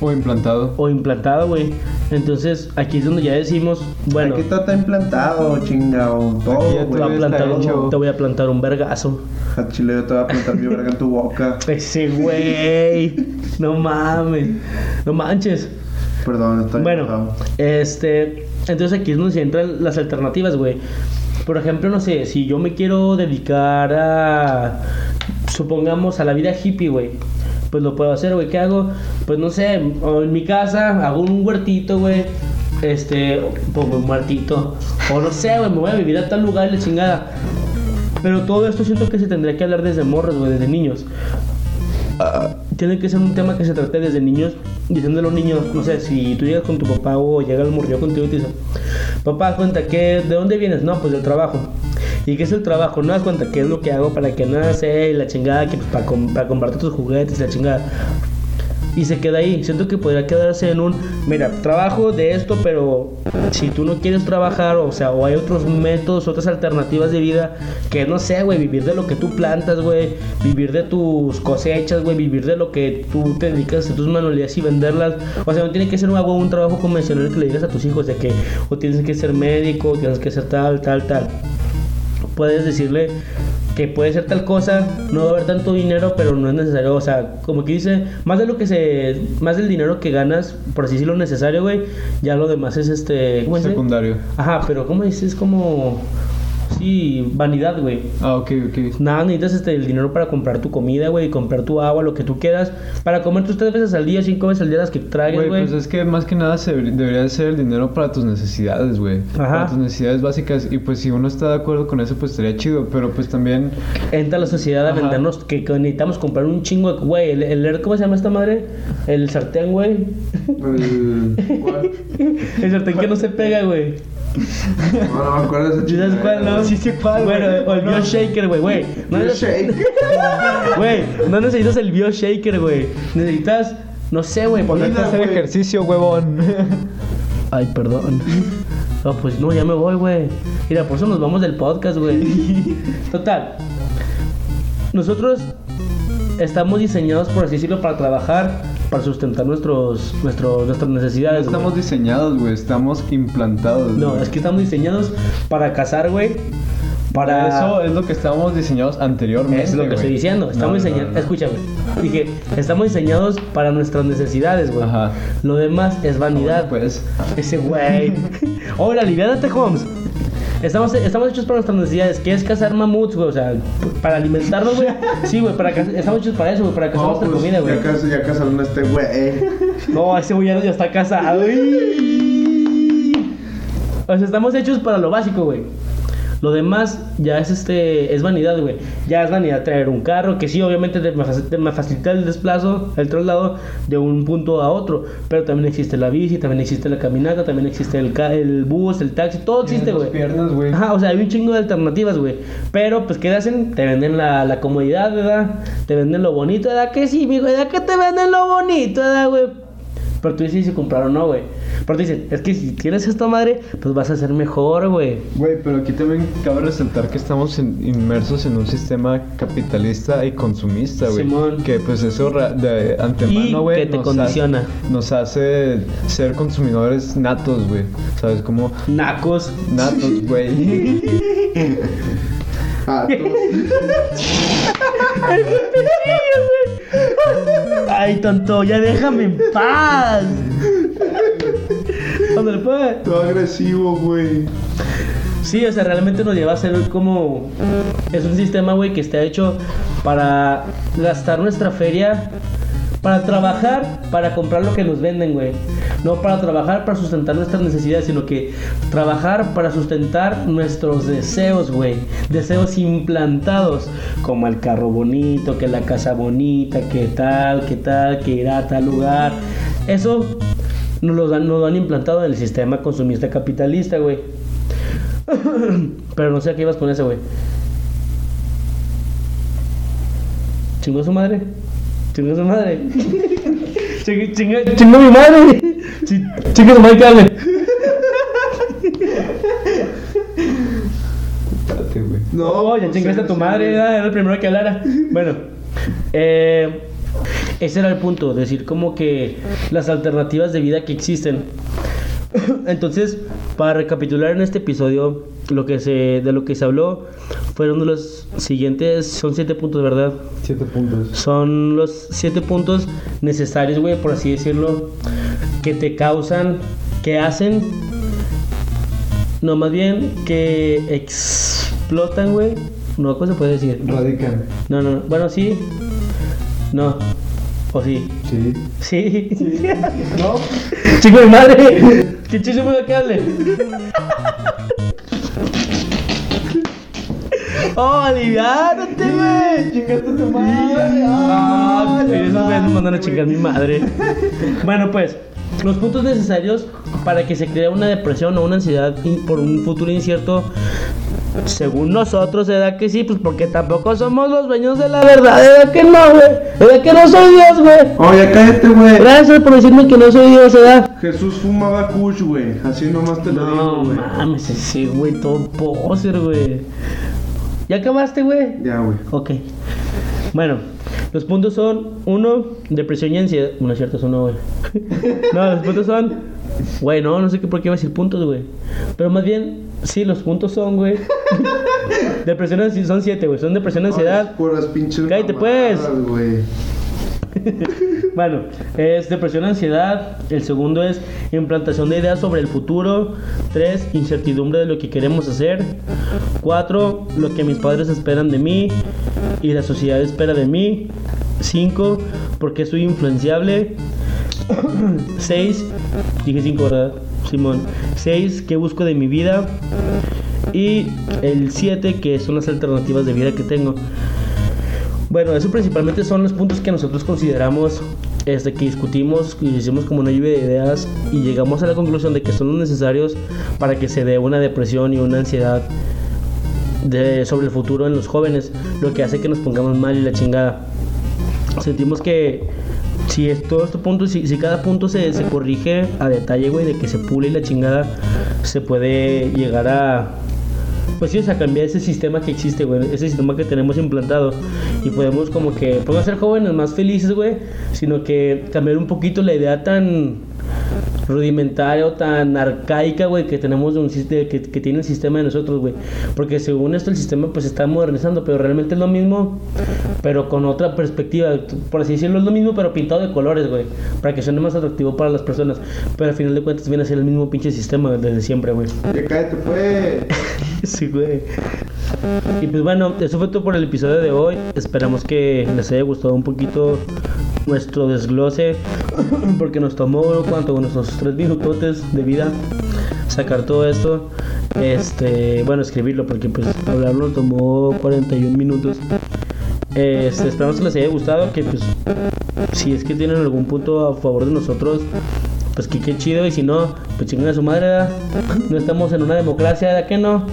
O implantado. o implantado, güey. Entonces, aquí es donde ya decimos, bueno, Aquí todo está implantado, chingado. Todo, te voy, a plantar un, te voy a plantar un vergazo. A Chile yo te voy a plantar mi verga en tu boca. Ese güey. No mames. No manches. Perdón, estoy Bueno, enojado. este, entonces aquí es donde se entran las alternativas, güey. Por ejemplo, no sé, si yo me quiero dedicar a, supongamos, a la vida hippie, güey. Pues lo puedo hacer, güey. ¿Qué hago? Pues no sé, en mi casa hago un huertito, güey. Este, pongo un huertito. O no sé, güey, me voy a vivir a tal lugar y la chingada. Pero todo esto siento que se tendría que hablar desde morros, güey, desde niños. Tiene que ser un tema que se trate desde niños, diciendo a los niños, no sé, si tú llegas con tu papá o llega el morrillo contigo y te dice, papá, cuenta, que, ¿de dónde vienes? No, pues del trabajo. ¿Y qué es el trabajo? No das cuenta qué es lo que hago para que nada sea y la chingada, que pues, para, com- para comprarte tus juguetes y la chingada. Y se queda ahí. Siento que podría quedarse en un, mira, trabajo de esto, pero si tú no quieres trabajar, o sea, o hay otros métodos, otras alternativas de vida, que no sé, güey, vivir de lo que tú plantas, güey, vivir de tus cosechas, güey, vivir de lo que tú te dedicas a tus manualidades y venderlas. O sea, no tiene que ser un, un trabajo convencional que le digas a tus hijos de que o tienes que ser médico, tienes que ser tal, tal, tal puedes decirle que puede ser tal cosa, no va a haber tanto dinero, pero no es necesario, o sea, como que dice, más de lo que se, más del dinero que ganas, por así decirlo, necesario, güey, ya lo demás es este. Secundario. Ajá, pero ¿cómo dices? Es como, sí, vanidad, güey. Ah, ok, ok. Nada, necesitas este, el dinero para comprar tu comida, güey, comprar tu agua, lo que tú quieras, para comer tus tres veces al día, cinco veces al día las que tragues, Güey, güey. pues es que más que nada se debería- ser el dinero para tus necesidades, güey. Ajá. Para tus necesidades básicas. Y pues si uno está de acuerdo con eso, pues estaría chido. Pero pues también. Entra la sociedad a Ajá. vendernos que, que necesitamos comprar un chingo de, güey, el, el- ¿cómo se llama esta madre? El sartén, güey. El... ¿Cuál? El sartén que no se pega, güey. No, no me acuerdo de ese ¿Sí ¿Sabes cuál, no? Sí sé cuál, Bueno, güey. o el BioShaker, güey, güey. No, Shake. Güey, no necesitas el BioShaker, güey. Necesitas, no sé, güey, ponerte a hacer güey. ejercicio, huevón. Ay, perdón. No, pues no, ya me voy, güey. Mira, por eso nos vamos del podcast, güey. Total. Nosotros estamos diseñados, por así decirlo, para trabajar, para sustentar nuestros, nuestros, nuestras No necesidades. güey. estamos diseñados, güey. Estamos implantados. No, güey. es que estamos diseñados para cazar, güey. Para Eso es lo que estábamos diseñados anteriormente. Es lo que güey. estoy diciendo. Estamos No, no, diseñados. no. Escúchame. Dije, estamos diseñados para nuestras necesidades, güey. Ajá. Lo demás es vanidad. Pues. Ese güey. Hola, aliviánate, Holmes. Estamos, estamos hechos para nuestras necesidades. ¿Quieres cazar mamuts, güey? O sea, para alimentarnos, güey. Sí, güey, para estamos hechos para eso, güey, para cazar No, nuestra pues comida, güey. ya, cas- ya casaron a este güey. No, ese güey ya, ya está casado. O sea, estamos hechos para lo básico, güey. Lo demás ya es este es vanidad, güey. Ya es vanidad traer un carro, que sí, obviamente te te me facilita el desplazo, el traslado de un punto a otro. Pero también existe la bici, también existe la caminata, también existe el, ca- el bus, el taxi, todo existe, güey. piernas, güey. Ajá, o sea, hay un chingo de alternativas, güey. Pero, pues, ¿qué hacen? Te venden la, la comodidad, ¿verdad? Te venden lo bonito, ¿verdad? Que sí, mijo, ¿verdad? Que te venden lo bonito, ¿verdad, güey? Pero tú dices si comprar o no, güey. Pero te dicen, es que si tienes esta madre, pues vas a ser mejor, güey. Güey, pero aquí también cabe resaltar que estamos en- inmersos en un sistema capitalista y consumista, güey. Simón. Que pues eso de antemano, güey, que te nos condiciona. hace- nos hace ser consumidores natos, güey. ¿Sabes? Como Nacos. natos, güey. Ah, tú. Ay, tonto, ya déjame en paz. Ándale, pues. Todo agresivo, güey. Sí, o sea, realmente nos lleva a ser como... Es un sistema, güey, que está hecho para gastar nuestra feria, para trabajar, para comprar lo que nos venden, güey. No para trabajar para sustentar nuestras necesidades, sino que trabajar para sustentar nuestros deseos, güey. Deseos implantados, como el carro bonito, que la casa bonita, que tal, que tal, que ir a tal lugar. Eso nos lo, dan, nos han implantado en el sistema consumista capitalista, güey. Pero no sé a qué ibas con ese, güey. ¿Chingó su madre? ¿Chingó su madre? Ching- chinga- ¿Chingó mi madre? Chi- Chinga su madre que hable. Espérate, güey. No, ya pues, chingaste a tu madre, era el primero que hablara. Bueno, eh, ese era el punto, decir como que las alternativas de vida que existen. Entonces, para recapitular en este episodio, lo que se, de lo que se habló fueron de los siguientes, son siete puntos, ¿verdad? Siete puntos. Son los siete puntos necesarios, güey, por así decirlo, que te causan, que hacen, no, más bien que explotan, güey. No, ¿cómo se puede decir? Radican. No, no, no. Bueno, sí. No. O sí. Sí. Sí. ¿No? Chico de madre. ¿Qué chico me que hable? Oh, aliviánate, güey. Chingaste a tu madre. Ah, esos güeyes me mandan a chingar mi madre. Bueno, pues, los puntos necesarios para que se cree una depresión o una ansiedad por un futuro incierto, según nosotros, ¿verdad que sí? Pues porque tampoco somos los dueños de la verdad, ¿verdad que no, güey? ¿Verdad que no soy Dios, güey? Oye, cállate, güey. Gracias por decirme que no soy Dios, ¿verdad? Jesús fumaba kush, güey. Así nomás te lo No digo, güey. mames, ese güey, todo poser, güey. ¿Ya acabaste, güey? Ya, güey. Ok. Bueno, los puntos son: uno, depresión y ansiedad. No es cierto, eso no, güey. No, los puntos son Güey, no, no sé qué por qué iba a decir puntos, güey. Pero más bien, sí, los puntos son, güey. depresión, ansi- son siete, güey. Son depresión, ansiedad. Puras pinches Cállate, pues. Bueno, es depresión, ansiedad. El segundo es implantación de ideas sobre el futuro. Tres, incertidumbre de lo que queremos hacer. Cuatro, lo que mis padres esperan de mí y la sociedad espera de mí. Cinco, porque soy influenciable. Seis, dije cinco, ¿verdad? Simón. Seis, ¿qué busco de mi vida? Y el 7, que son las alternativas de vida que tengo. Bueno, eso principalmente son los puntos que nosotros consideramos, este, que discutimos y hicimos como una lluvia de ideas y llegamos a la conclusión de que son los necesarios para que se dé una depresión y una ansiedad de, sobre el futuro en los jóvenes, lo que hace que nos pongamos mal y la chingada. Sentimos que si es todo este punto, si, si cada punto se, se corrige a detalle, güey, de que se pule y la chingada, se puede llegar a, pues sí, o sea, cambiar ese sistema que existe, güey, ese sistema que tenemos implantado y podemos como que, pues no ser jóvenes más felices, güey, sino que cambiar un poquito la idea tan rudimentaria o tan arcaica, güey, que tenemos de un sistema que, que tiene el sistema de nosotros, güey, porque según esto el sistema pues está modernizando, pero realmente es lo mismo, pero con otra perspectiva, por así decirlo, es lo mismo, pero pintado de colores, güey, para que suene más atractivo para las personas, pero al final de cuentas viene a ser el mismo pinche sistema desde siempre, güey. Ya cállate, pues. Sí, güey. Y pues bueno, eso fue todo por el episodio de hoy. Esperamos que les haya gustado un poquito nuestro desglose. Porque nos tomó, ¿cuánto? Nuestros tres minutotes de vida sacar todo esto. Este, bueno, escribirlo, porque pues hablarlo tomó 41 minutos. Este, esperamos que les haya gustado. Que pues, si es que tienen algún punto a favor de nosotros, pues que qué chido. Y si no, pues chinguen a su madre, ¿verdad? No estamos en una democracia, ¿verdad que no?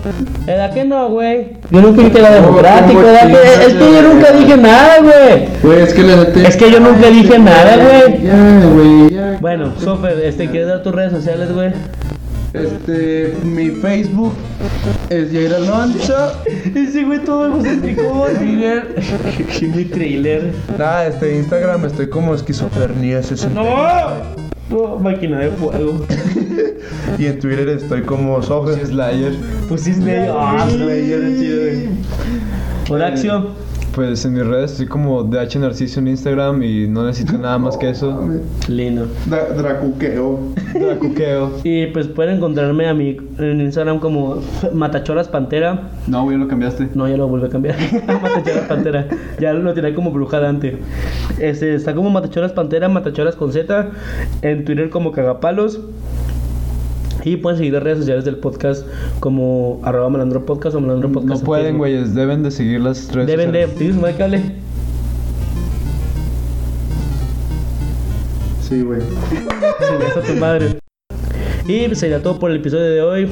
¿Verdad que no, güey? Yo nunca dije que era democrático, ¿verdad que? Es que yo nunca dije nada, güey. Güey, es que la. Es que yo nunca dije nada, güey. Ya, güey, ya. Bueno, Sofer, este, ¿quieres dar tus redes sociales, güey? Este, mi Facebook es Jair Alonso. Ese güey todo egocéntrico, Twitter. Mi trailer. Nada, este Instagram estoy como esquizofrenia 60. ¡No! No, máquina de fuego. Y en Twitter estoy como Sofer. Slayer. Pues sí, es medio. Ah, Slayer, chido. Horacio. Pues en mis redes estoy como DH Narciso en Instagram y no necesito nada más que eso. Lindo. Da- Dracuqueo. Dracuqueo. Y pues pueden encontrarme a mí en Instagram como Matachoras Pantera. No, güey, lo cambiaste. No, ya lo volví a cambiar. Matachoras Pantera. Ya lo tiré como bruja Dante. Este, está como Matachoras Pantera, Matachoras con Z. En Twitter como Cagapalos. Y pueden seguir las redes sociales del podcast como arroba malandro podcast o malandro podcast. No en pueden, güeyes. Deben de seguir las redes Deben de. ¿Tienes un cable? Sí, güey. A tu madre. Y pues sería todo por el episodio de hoy.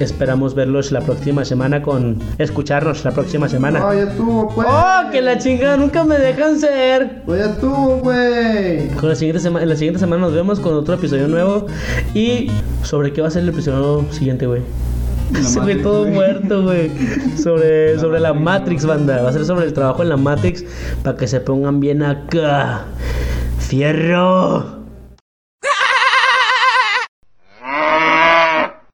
Esperamos verlos la próxima semana con. Escucharnos la próxima semana. No, ya estuvo, pues. ¡Oh, que la chingada nunca me dejan ser! Pues ya estuvo, güey. Con la siguiente semana, en la siguiente semana nos vemos con otro episodio nuevo. Y sobre qué va a ser el episodio siguiente, güey. Se ve Matrix, todo muerto, güey. Sobre, sobre la Matrix, banda. Va a ser sobre el trabajo en la Matrix para que se pongan bien acá. ¡Fierro!